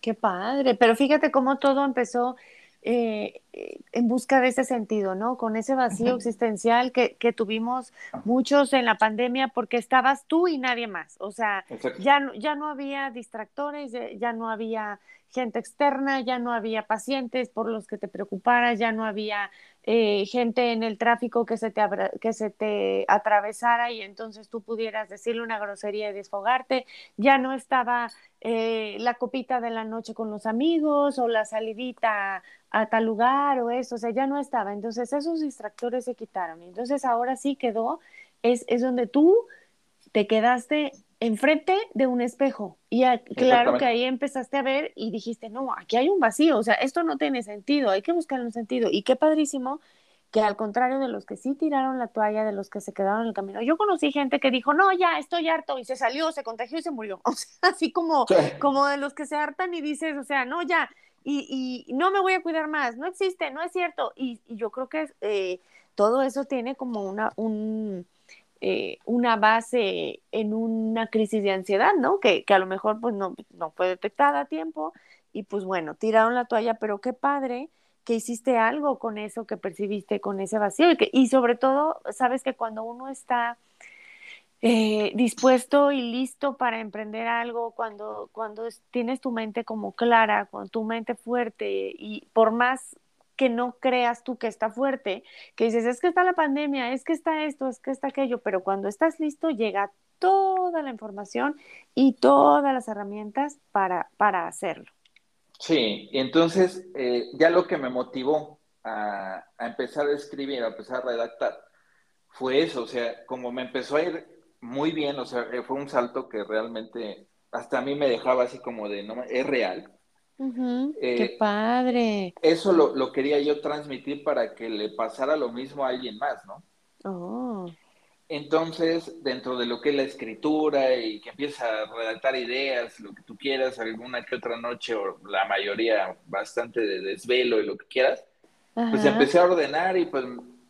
Qué padre, pero fíjate cómo todo empezó eh, en busca de ese sentido, ¿no? Con ese vacío existencial que, que, tuvimos muchos en la pandemia porque estabas tú y nadie más. O sea, ya, ya no había distractores, ya no había gente externa, ya no había pacientes por los que te preocuparas, ya no había eh, gente en el tráfico que se, te que se te atravesara y entonces tú pudieras decirle una grosería y desfogarte, ya no estaba eh, la copita de la noche con los amigos o la salidita a tal lugar o eso, o sea, ya no estaba. Entonces esos distractores se quitaron. Entonces ahora sí quedó, es, es donde tú te quedaste enfrente de un espejo. Y claro que ahí empezaste a ver y dijiste, no, aquí hay un vacío, o sea, esto no tiene sentido, hay que buscar un sentido. Y qué padrísimo que al contrario de los que sí tiraron la toalla, de los que se quedaron en el camino, yo conocí gente que dijo, no, ya, estoy harto, y se salió, se contagió y se murió. O sea, así como, como de los que se hartan y dices, o sea, no, ya, y, y no me voy a cuidar más, no existe, no es cierto. Y, yo creo que eh, todo eso tiene como una, un, eh, una base en una crisis de ansiedad, ¿no? Que, que a lo mejor pues no, no fue detectada a tiempo y pues bueno, tiraron la toalla, pero qué padre que hiciste algo con eso que percibiste, con ese vacío y, que, y sobre todo, sabes que cuando uno está eh, dispuesto y listo para emprender algo, cuando, cuando tienes tu mente como clara, con tu mente fuerte y por más que no creas tú que está fuerte, que dices, es que está la pandemia, es que está esto, es que está aquello, pero cuando estás listo llega toda la información y todas las herramientas para, para hacerlo. Sí, entonces eh, ya lo que me motivó a, a, empezar a escribir, a empezar a redactar, fue eso, o sea, como me empezó a ir muy bien, o sea, fue un salto que realmente hasta a mí me dejaba así como de, no, es real, ¡Qué eh, padre! Eso lo, quería yo transmitir para que le pasara lo mismo a alguien más, ¿no? Oh. Entonces, dentro de lo que es la escritura y que empieza a redactar ideas, lo que tú quieras, alguna que otra noche o la mayoría bastante de desvelo y lo que quieras, pues empecé a ordenar y pues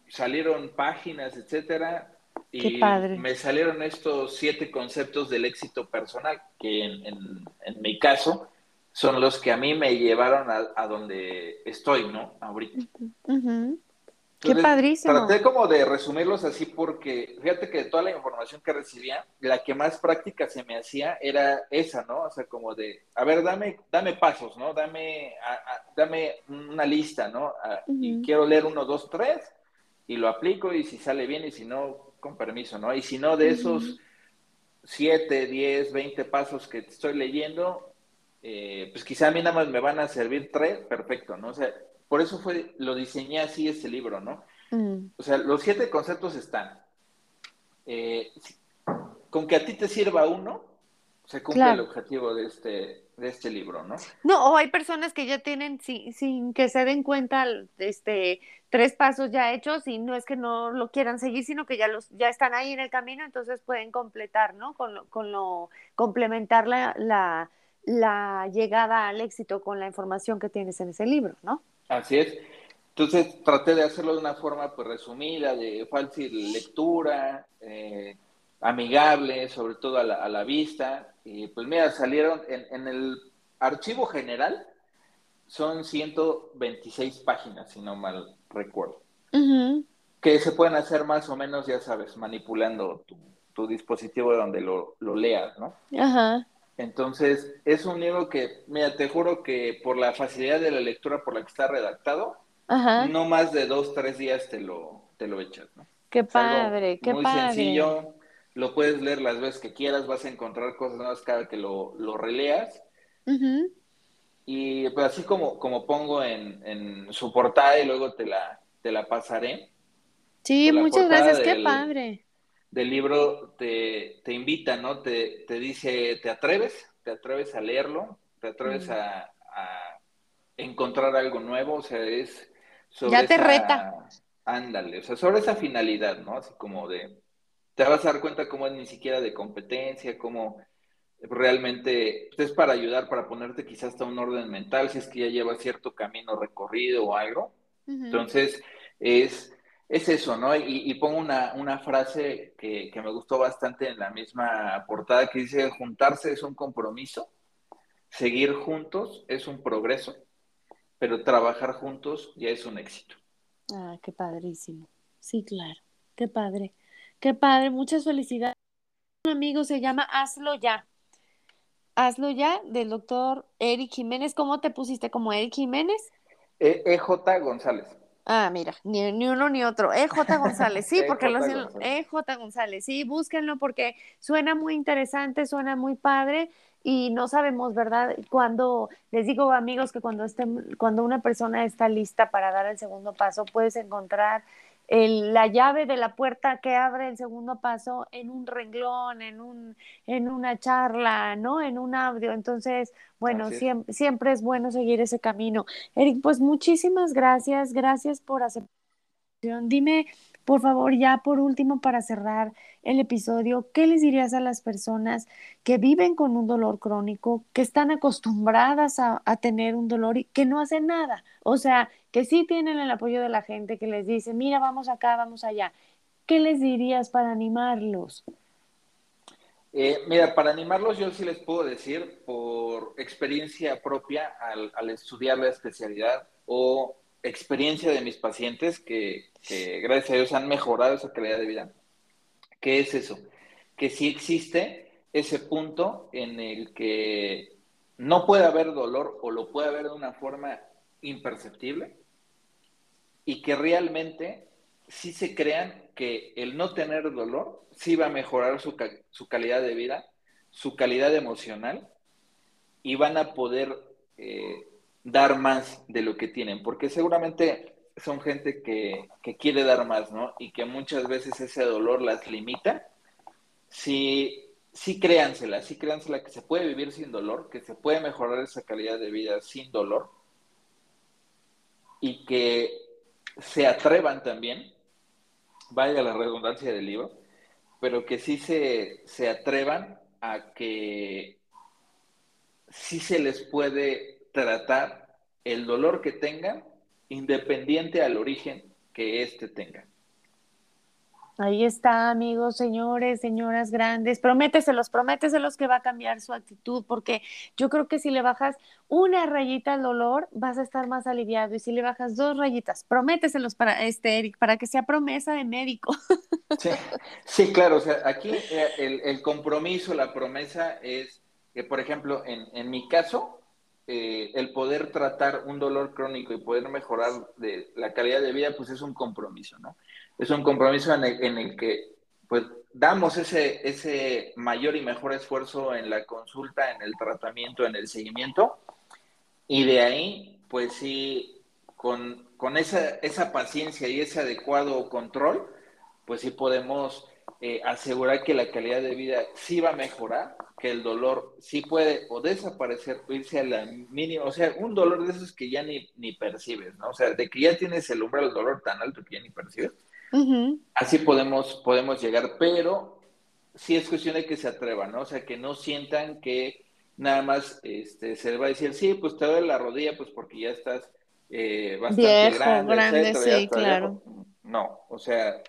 salieron páginas, etcétera, y me salieron estos siete conceptos del éxito personal, que en mi caso son los que a mí me llevaron a, donde estoy, ¿no? Ahorita. Qué padrísimo. Traté como de resumirlos así porque fíjate que toda la información que recibía, la que más práctica se me hacía era esa, ¿no? O sea, como de, a ver, dame, dame pasos, ¿no? Dame, dame una lista, ¿no? Y quiero leer uno, dos, tres, y lo aplico, y si sale bien, y si no, con permiso, ¿no? Y si no, de esos siete, diez, veinte pasos que estoy leyendo, eh, pues quizá a mí nada más me van a servir tres, perfecto, ¿no? O sea, por eso fue, lo diseñé así ese libro, ¿no? Mm. O sea, los siete conceptos están. Eh, con que a ti te sirva uno, se cumple el objetivo de este, de este libro, ¿no? No, o hay personas que ya tienen, sin, que se den cuenta, este, tres pasos ya hechos y no es que no lo quieran seguir, sino que ya los, ya están ahí en el camino, entonces pueden completar, ¿no? Con lo, con lo complementar la la llegada al éxito con la información que tienes en ese libro, ¿no? Así es. Entonces traté de hacerlo de una forma pues resumida, de fácil lectura, eh, amigable, sobre todo a la, vista. Y pues mira, salieron en, el archivo general, son 126 páginas, si no mal recuerdo. Que se pueden hacer más o menos, ya sabes, manipulando tu, tu dispositivo donde lo, lo leas, ¿no? Ajá. Entonces, es un libro que, mira, te juro que por la facilidad de la lectura por la que está redactado, no más de dos, tres días te lo, te lo echas, ¿no? Qué padre, qué muy padre. Muy sencillo, lo puedes leer las veces que quieras, vas a encontrar cosas nuevas cada que lo, lo releas. Y pues así como, como pongo en, en, su portada y luego te la, te la pasaré. Sí, muchas gracias, qué padre del libro te, te invita, ¿no? Te, te, dice, ¿te atreves? ¿Te atreves a leerlo? ¿Te atreves mm. a, a, encontrar algo nuevo? O sea, es sobre Ya te reta. ándale, o sea, sobre esa finalidad, ¿no? Así como de, te vas a dar cuenta cómo es ni siquiera de competencia, cómo realmente es para ayudar, para ponerte quizás hasta un orden mental, si es que ya lleva cierto camino recorrido o algo. Entonces, es, es eso, ¿no? Y, pongo una, una frase que, que, me gustó bastante en la misma portada que dice, juntarse es un compromiso, seguir juntos es un progreso, pero trabajar juntos ya es un éxito. Ah, qué padrísimo. Sí, claro. Qué padre. Qué padre. Muchas felicidades. Un amigo se llama Hazlo Ya. Hazlo Ya del doctor Eric Jiménez. ¿Cómo te pusiste como Eric Jiménez? EJ e González. Ah, mira, ni, uno ni otro. EJ González, sí, porque lo EJ González, sí, búsquenlo porque suena muy interesante, suena muy padre y no sabemos, ¿verdad? Cuando les digo amigos que cuando estén, cuando una persona está lista para dar el segundo paso, puedes encontrar la llave de la puerta que abre el segundo paso en un renglón, en, un, en una charla, ¿no? En un audio. Entonces, bueno, siempre, siempre es bueno seguir ese camino. Eric, pues muchísimas gracias, gracias por aceptar. Dime, por favor, ya por último, para cerrar el episodio, ¿qué les dirías a las personas que viven con un dolor crónico, que están acostumbradas a, tener un dolor y que no hacen nada? O sea, que sí tienen el apoyo de la gente que les dice, mira, vamos acá, vamos allá. ¿Qué les dirías para animarlos? Eh, mira, para animarlos yo sí les puedo decir por experiencia propia al, al estudiar la especialidad o experiencia de mis pacientes que, gracias a Dios han mejorado esa calidad de vida. ¿Qué es eso? Que si existe ese punto en el que no puede haber dolor o lo puede haber de una forma imperceptible y que realmente sí se crean que el no tener dolor sí va a mejorar su, su calidad de vida, su calidad emocional y van a poder eh, dar más de lo que tienen, porque seguramente son gente que, quiere dar más, ¿no? Y que muchas veces ese dolor las limita. Sí, sí créansela, sí créansela que se puede vivir sin dolor, que se puede mejorar esa calidad de vida sin dolor y que se atrevan también, vaya la redundancia del libro, pero que sí se, se atrevan a que sí se les puede tratar el dolor que tengan independiente al origen que éste tenga. Ahí está, amigos, señores, señoras grandes. Prométeselos, prométeselos que va a cambiar su actitud, porque yo creo que si le bajas una rayita al dolor, vas a estar más aliviado. Y si le bajas dos rayitas, prométeselos para este Eric, para que sea promesa de médico. Sí, claro, o sea, aquí eh, el, compromiso, la promesa es que, por ejemplo, en, en mi caso, eh, el poder tratar un dolor crónico y poder mejorar la calidad de vida, pues es un compromiso, ¿no? Es un compromiso en el, que, pues, damos ese, ese mayor y mejor esfuerzo en la consulta, en el tratamiento, en el seguimiento, y de ahí, pues sí, con, con esa, esa paciencia y ese adecuado control, pues sí podemos eh, asegurar que la calidad de vida sí va a mejorar, que el dolor sí puede o desaparecer o irse a la mínima, o sea, un dolor de esos que ya ni, ni percibes, ¿no? O sea, de que ya tienes el umbral del dolor tan alto que ya ni percibes. Así podemos, podemos llegar, pero sí es cuestión de que se atrevan, ¿no? O sea, que no sientan que nada más este, se les va a decir, sí, pues te duele la rodilla, pues porque ya estás eh, bastante grande, grande sí, claro. No, o sea,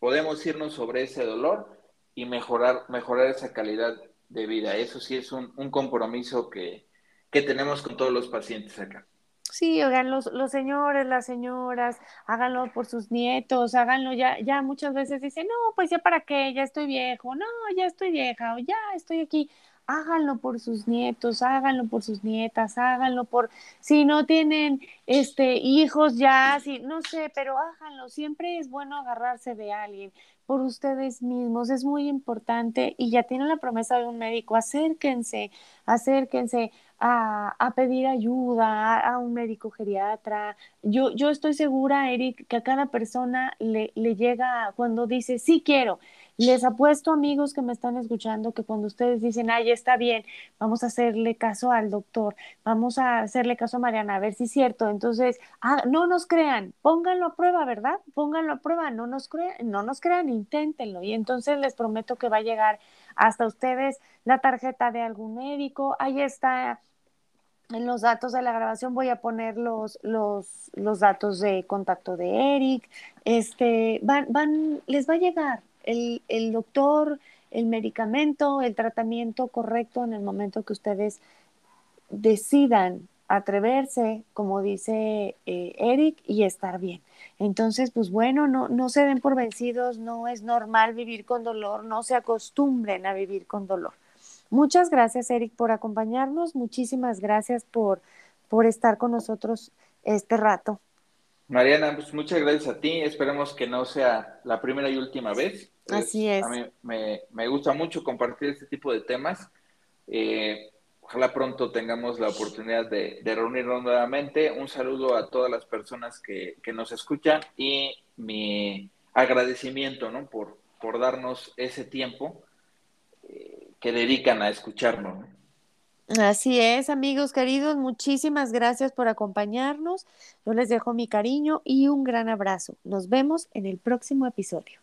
podemos irnos sobre ese dolor y mejorar, mejorar esa calidad de vida. Eso sí es un, compromiso que, tenemos con todos los pacientes acá. Sí, oigan, los, los señores, las señoras, háganlo por sus nietos, háganlo ya, ya muchas veces dicen, no, pues ya para qué, ya estoy viejo, no, ya estoy vieja, o ya estoy aquí háganlo por sus nietos, háganlo por sus nietas, háganlo por si no tienen este hijos ya, si no sé, pero háganlo, siempre es bueno agarrarse de alguien por ustedes mismos, es muy importante y ya tienen la promesa de un médico, acérquense, acérquense a, a pedir ayuda a, un médico geriatra. Yo, yo estoy segura, Eric, que a cada persona le, le llega cuando dice, sí quiero, Les apuesto, amigos que me están escuchando, que cuando ustedes dicen, ay, está bien, vamos a hacerle caso al doctor, vamos a hacerle caso a Mariana, a ver si es cierto. Entonces, ah, no nos crean, pónganlo a prueba, ¿verdad? Pónganlo a prueba, no nos crean, no nos crean, inténtenlo. Y entonces les prometo que va a llegar hasta ustedes la tarjeta de algún médico. Ahí está en los datos de la grabación voy a poner los, los, los datos de contacto de Eric. Este, van, van, les va a llegar el, el, doctor, el medicamento, el tratamiento correcto en el momento que ustedes decidan atreverse, como dice eh, Eric, y estar bien. Entonces, pues bueno, no, no se den por vencidos, no es normal vivir con dolor, no se acostumbren a vivir con dolor. Muchas gracias, Eric, por acompañarnos. Muchísimas gracias por, por estar con nosotros este rato. Mariana, pues muchas gracias a ti. Esperemos que no sea la primera y última vez. Así es. A mí me, gusta mucho compartir este tipo de temas. Eh, ojalá pronto tengamos la oportunidad de, reunirnos nuevamente. Un saludo a todas las personas que, nos escuchan y mi agradecimiento ¿no? por, por darnos ese tiempo. Que dedican a escucharnos. Así es, amigos queridos, muchísimas gracias por acompañarnos. Yo les dejo mi cariño y un gran abrazo. Nos vemos en el próximo episodio.